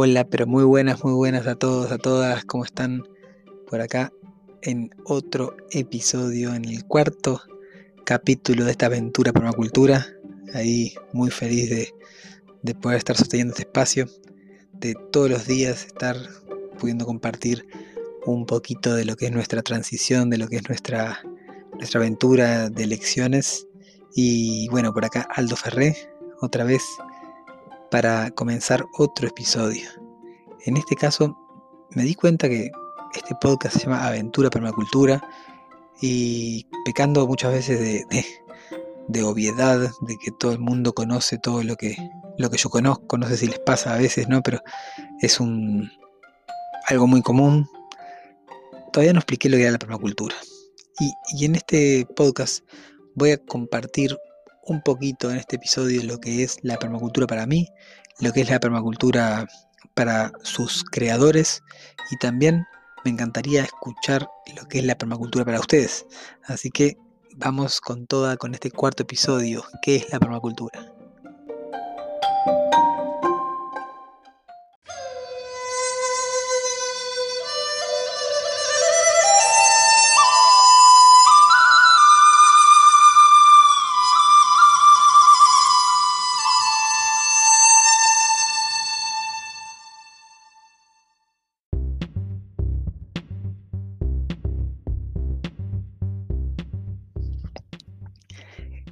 Hola, pero muy buenas, muy buenas a todos, a todas, ¿cómo están por acá? En otro episodio, en el cuarto capítulo de esta aventura permacultura. Ahí muy feliz de, de poder estar sosteniendo este espacio, de todos los días estar pudiendo compartir un poquito de lo que es nuestra transición, de lo que es nuestra, nuestra aventura de lecciones. Y bueno, por acá Aldo Ferré, otra vez para comenzar otro episodio. En este caso me di cuenta que este podcast se llama Aventura Permacultura y pecando muchas veces de, obviedad, de que todo el mundo conoce todo lo que, lo que yo conozco, no sé si les pasa a veces, ¿no? Pero es un algo muy común. Todavía no expliqué lo que era la permacultura. Y en este podcast voy a compartir un poquito en este episodio lo que es la permacultura para mí, lo que es la permacultura para sus creadores y también me encantaría escuchar lo que es la permacultura para ustedes. Así que vamos con toda con este cuarto episodio, ¿qué es la permacultura?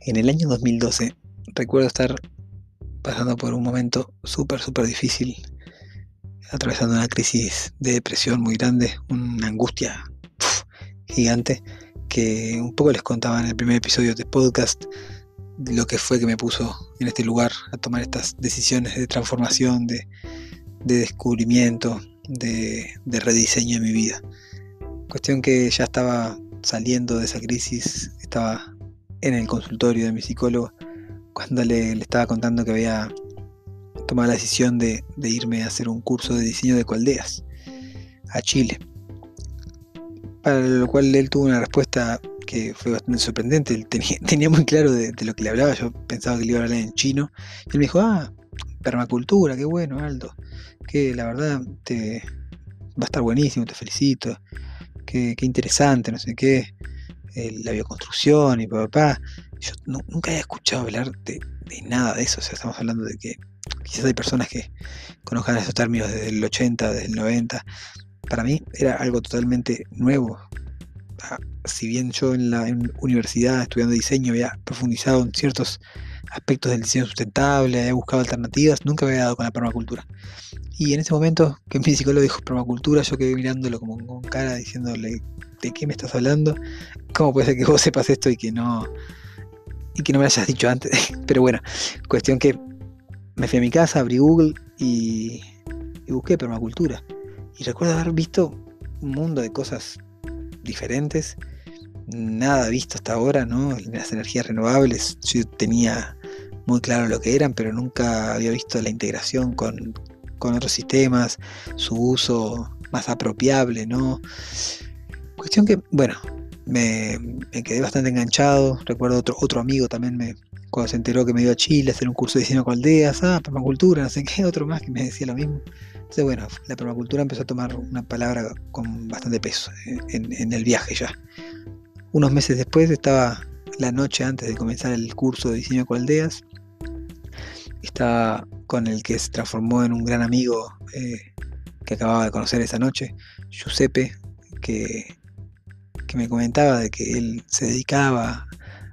En el año 2012 recuerdo estar pasando por un momento súper, súper difícil, atravesando una crisis de depresión muy grande, una angustia gigante, que un poco les contaba en el primer episodio de podcast lo que fue que me puso en este lugar a tomar estas decisiones de transformación, de, descubrimiento, de, de rediseño de mi vida. Cuestión que ya estaba saliendo de esa crisis, estaba en el consultorio de mi psicólogo cuando le, estaba contando que había tomado la decisión de, irme a hacer un curso de diseño de coldeas a Chile. Para lo cual él tuvo una respuesta que fue bastante sorprendente. Él tenía, muy claro de, lo que le hablaba. Yo pensaba que le iba a hablar en chino. Y él me dijo, ah, permacultura, qué bueno, Aldo. Que la verdad te va a estar buenísimo, te felicito. Qué, qué interesante, no sé qué. Eh, la bioconstrucción y papá. Yo nunca había escuchado hablar de, nada de eso. O sea, estamos hablando de que quizás hay personas que conozcan esos términos desde el 80, desde el 90. Para mí era algo totalmente nuevo. Ah, si bien yo en la universidad estudiando diseño había profundizado en ciertos aspectos del diseño sustentable, había buscado alternativas, nunca me había dado con la permacultura. Y en ese momento que mi psicólogo dijo permacultura, yo quedé mirándolo como con cara diciéndole, ¿de qué me estás hablando? ¿Cómo puede ser que vos sepas esto y que no y que no me lo hayas dicho antes? Pero bueno, cuestión que me fui a mi casa, abrí Google y, y busqué permacultura. Y recuerdo haber visto un mundo de cosas diferentes, nada visto hasta ahora, ¿no? Las energías renovables, yo tenía muy claro lo que eran, pero nunca había visto la integración con, con otros sistemas, su uso más apropiable, ¿no? Cuestión que, bueno, me, quedé bastante enganchado. Recuerdo otro, otro amigo también me, cuando se enteró que me iba a Chile a hacer un curso de diseño con aldeas, ah, permacultura, no sé qué, otro más que me decía lo mismo. Entonces, bueno, la permacultura empezó a tomar una palabra con bastante peso en, en el viaje ya. Unos meses después estaba la noche antes de comenzar el curso de diseño con aldeas. Estaba con el que se transformó en un gran amigo eh, que acababa de conocer esa noche, Giuseppe, que, que me comentaba de que él se dedicaba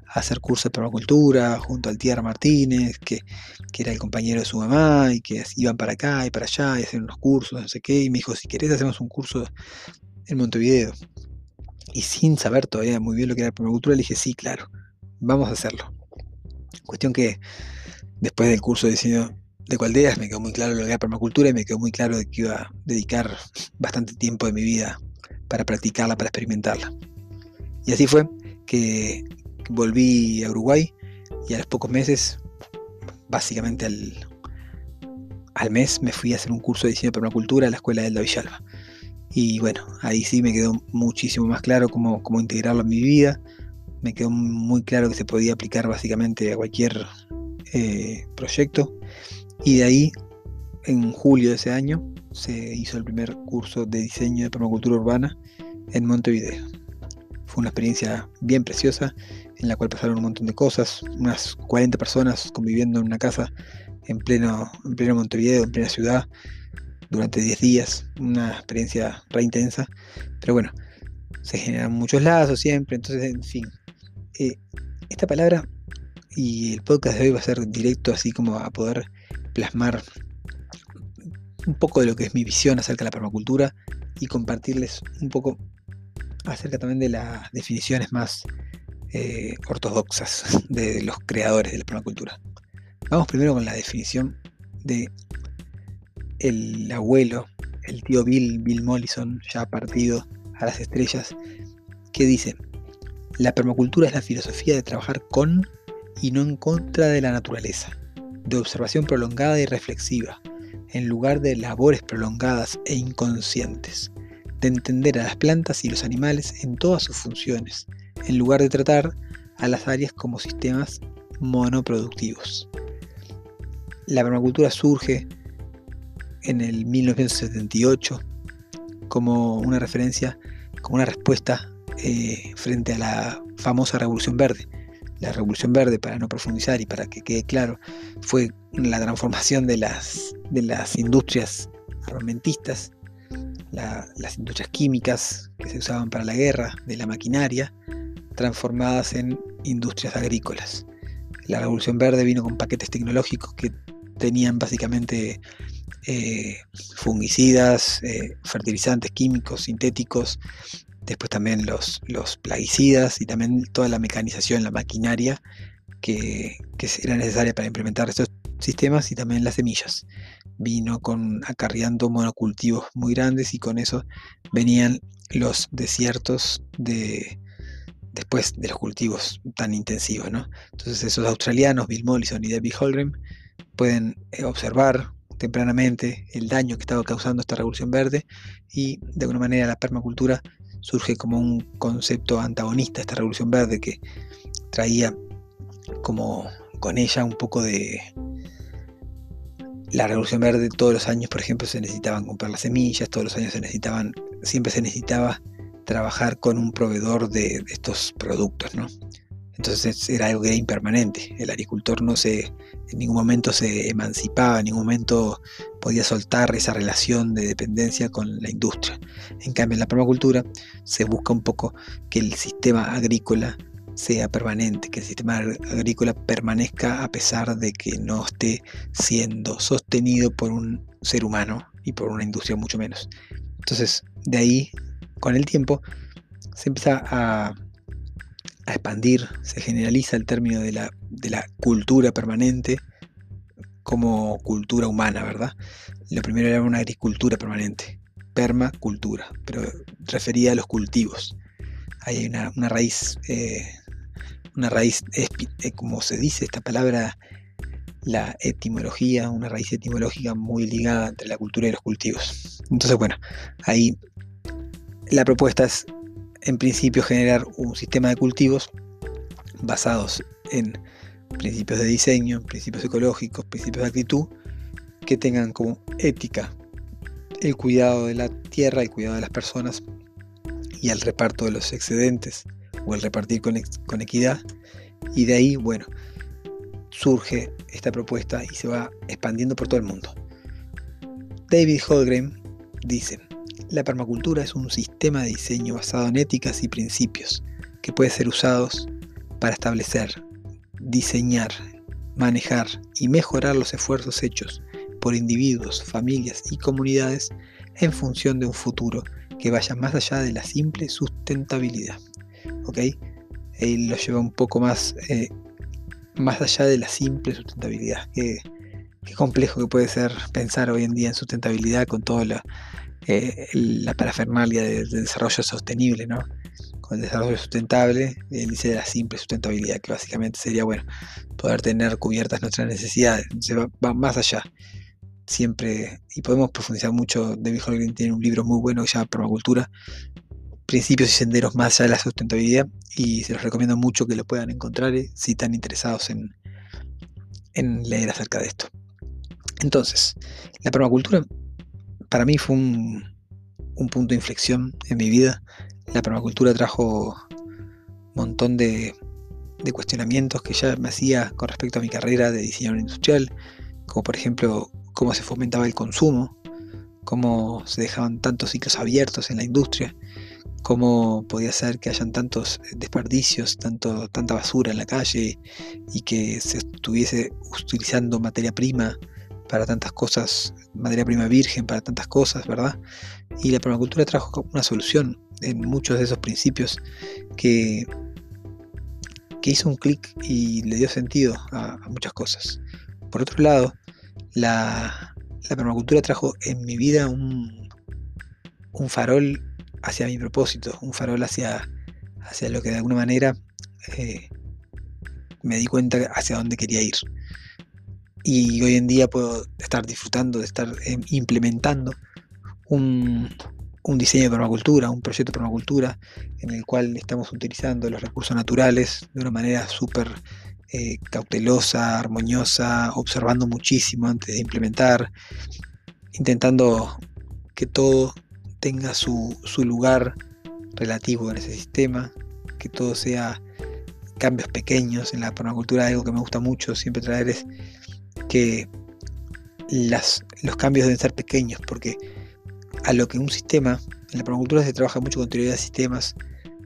a hacer cursos de permacultura junto al Tierra Martínez, que, era el compañero de su mamá y que iban para acá y para allá y hacían unos cursos, no sé qué, y me dijo, si querés hacemos un curso en Montevideo. Y sin saber todavía muy bien lo que era permacultura, le dije, sí, claro, vamos a hacerlo. Cuestión que después del curso de diseño de Cualderas, me quedó muy claro lo que era permacultura y me quedó muy claro de que iba a dedicar bastante tiempo de mi vida para practicarla, para experimentarla. Y así fue que volví a Uruguay y a los pocos meses, básicamente al, al mes, me fui a hacer un curso de diseño de permacultura a la escuela de Elda Villalba. Y bueno, ahí sí me quedó muchísimo más claro cómo, cómo integrarlo en mi vida. Me quedó muy claro que se podía aplicar básicamente a cualquier eh, proyecto. Y de ahí, en julio de ese año, se hizo el primer curso de diseño de permacultura urbana en Montevideo. Fue una experiencia bien preciosa en la cual pasaron un montón de cosas, unas 40 personas conviviendo en una casa en pleno, en pleno Montevideo, en plena ciudad, durante 10 días, una experiencia re intensa, pero bueno, se generan muchos lazos siempre, entonces, en fin, eh, esta palabra y el podcast de hoy va a ser directo, así como a poder plasmar un poco de lo que es mi visión acerca de la permacultura y compartirles un poco acerca también de las definiciones más eh, ortodoxas de los creadores de la permacultura. Vamos primero con la definición de el abuelo, el tío Bill, Bill Mollison, ya partido a las estrellas, que dice, la permacultura es la filosofía de trabajar con y no en contra de la naturaleza, de observación prolongada y reflexiva, en lugar de labores prolongadas e inconscientes, de entender a las plantas y los animales en todas sus funciones, en lugar de tratar a las áreas como sistemas monoproductivos. La permacultura surge en el 1978 como una referencia, como una respuesta eh, frente a la famosa Revolución Verde. La Revolución Verde, para no profundizar y para que quede claro, fue la transformación de las, de las industrias armamentistas, las industrias químicas que se usaban para la guerra, de la maquinaria, transformadas en industrias agrícolas. La Revolución Verde vino con paquetes tecnológicos que tenían básicamente eh, fungicidas, eh, fertilizantes químicos, sintéticos, después también los, plaguicidas y también toda la mecanización, la maquinaria que, era necesaria para implementar estos sistemas y también las semillas. Vino con acarreando monocultivos muy grandes y con eso venían los desiertos de después de los cultivos tan intensivos, ¿no? Entonces esos australianos, Bill Mollison y David Holgrim, pueden eh, observar tempranamente el daño que estaba causando esta revolución verde y de alguna manera la permacultura surge como un concepto antagonista a esta revolución verde que traía como con ella un poco de la revolución verde todos los años por ejemplo se necesitaban comprar las semillas todos los años se necesitaban siempre se necesitaba trabajar con un proveedor de, de estos productos no entonces era algo que era impermanente. El agricultor no se, en ningún momento se emancipaba, en ningún momento podía soltar esa relación de dependencia con la industria. En cambio, en la permacultura se busca un poco que el sistema agrícola sea permanente, que el sistema agrícola permanezca a pesar de que no esté siendo sostenido por un ser humano y por una industria mucho menos. Entonces, de ahí, con el tiempo, se empieza a a expandir, se generaliza el término de la, de la cultura permanente como cultura humana, ¿verdad? Lo primero era una agricultura permanente, permacultura, pero refería a los cultivos. Hay una, raíz, eh, una raíz, eh, como se dice esta palabra, la etimología, una raíz etimológica muy ligada entre la cultura y los cultivos. Entonces, bueno, ahí la propuesta es en principio generar un sistema de cultivos basados en principios de diseño, principios ecológicos, principios de actitud, que tengan como ética el cuidado de la tierra, el cuidado de las personas y el reparto de los excedentes o el repartir con, con equidad. Y de ahí, bueno, surge esta propuesta y se va expandiendo por todo el mundo. David Holgren dice, la permacultura es un sistema de diseño basado en éticas y principios que puede ser usados para establecer, diseñar, manejar y mejorar los esfuerzos hechos por individuos, familias y comunidades en función de un futuro que vaya más allá de la simple sustentabilidad. ¿Ok? Él lo lleva un poco más, eh, más allá de la simple sustentabilidad. ¿Qué, qué complejo que puede ser pensar hoy en día en sustentabilidad con toda la, eh, la parafernalia del desarrollo sostenible, ¿no? Con el desarrollo sustentable, el dice de la simple sustentabilidad, que básicamente sería, bueno, poder tener cubiertas nuestras necesidades. Se va, más allá. Siempre, y podemos profundizar mucho. David Holgren tiene un libro muy bueno que se llama Permacultura, principios y senderos más allá de la sustentabilidad, y se los recomiendo mucho que lo puedan encontrar eh, si están interesados en, en leer acerca de esto. Entonces, la permacultura para mí fue un, punto de inflexión en mi vida. La permacultura trajo un montón de, cuestionamientos que ya me hacía con respecto a mi carrera de diseñador industrial, como por ejemplo cómo se fomentaba el consumo, cómo se dejaban tantos ciclos abiertos en la industria, cómo podía ser que hayan tantos desperdicios, tanto, tanta basura en la calle y que se estuviese utilizando materia prima para tantas cosas, materia prima virgen para tantas cosas, ¿verdad? Y la permacultura trajo una solución en muchos de esos principios que, que hizo un clic y le dio sentido a, muchas cosas. Por otro lado, la, permacultura trajo en mi vida un, un farol hacia mi propósito, un farol hacia, hacia lo que de alguna manera eh, me di cuenta hacia dónde quería ir y hoy en día puedo estar disfrutando de estar em, implementando un, diseño de permacultura, un proyecto de permacultura en el cual estamos utilizando los recursos naturales de una manera súper eh, cautelosa, armoniosa, observando muchísimo antes de implementar, intentando que todo tenga su, su lugar relativo en ese sistema, que todo sea cambios pequeños en la permacultura, algo que me gusta mucho siempre traer es que los cambios deben ser pequeños, porque a lo que un sistema, en la permacultura se trabaja mucho con teoría de sistemas,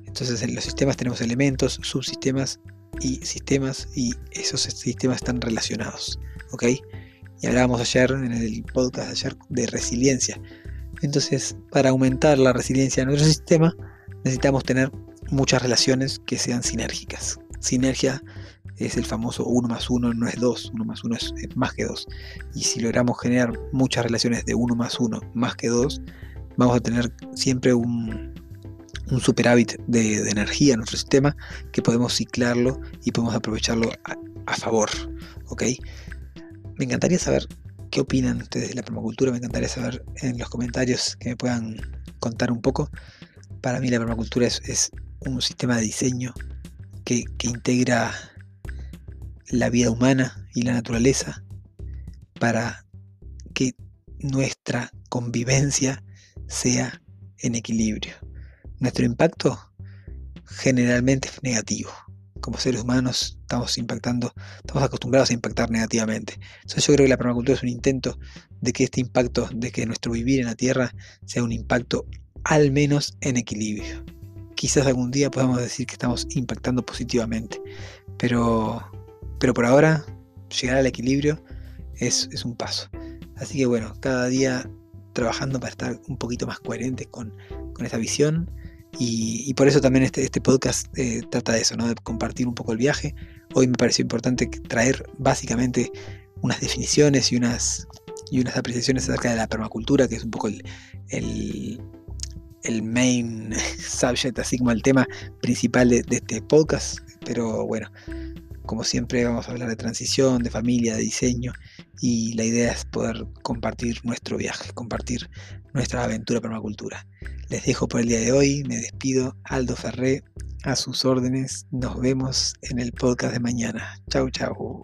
entonces en los sistemas tenemos elementos, subsistemas y sistemas, y esos sistemas están relacionados, ¿ok? Y hablábamos ayer, en el podcast de de resiliencia. Entonces, para aumentar la resiliencia de nuestro sistema, necesitamos tener muchas relaciones que sean sinérgicas. Sinergia es el famoso 1 más 1 no es 2, 1 más 1 es, más que 2. Y si logramos generar muchas relaciones de 1 más 1 más que 2, vamos a tener siempre un, un superávit de, energía en nuestro sistema que podemos ciclarlo y podemos aprovecharlo a, favor. ¿ok? Me encantaría saber qué opinan ustedes de la permacultura, me encantaría saber en los comentarios que me puedan contar un poco. Para mí la permacultura es, un sistema de diseño que, que integra la vida humana y la naturaleza para que nuestra convivencia sea en equilibrio. Nuestro impacto generalmente es negativo. Como seres humanos estamos impactando, estamos acostumbrados a impactar negativamente. Entonces yo creo que la permacultura es un intento de que este impacto, de que nuestro vivir en la Tierra sea un impacto al menos en equilibrio. Quizás algún día podamos decir que estamos impactando positivamente, pero pero por ahora, llegar al equilibrio es, un paso. Así que bueno, cada día trabajando para estar un poquito más coherentes con, esta visión. Y, por eso también este, este podcast eh, trata de eso, ¿no? de compartir un poco el viaje. Hoy me pareció importante traer básicamente unas definiciones y unas, y unas apreciaciones acerca de la permacultura, que es un poco el, el, main subject, así como el tema principal de, de este podcast. Pero bueno, como siempre vamos a hablar de transición, de familia, de diseño y la idea es poder compartir nuestro viaje, compartir nuestra aventura permacultura. Les dejo por el día de hoy, me despido, Aldo Ferré, a sus órdenes, nos vemos en el podcast de mañana. Chau, chau.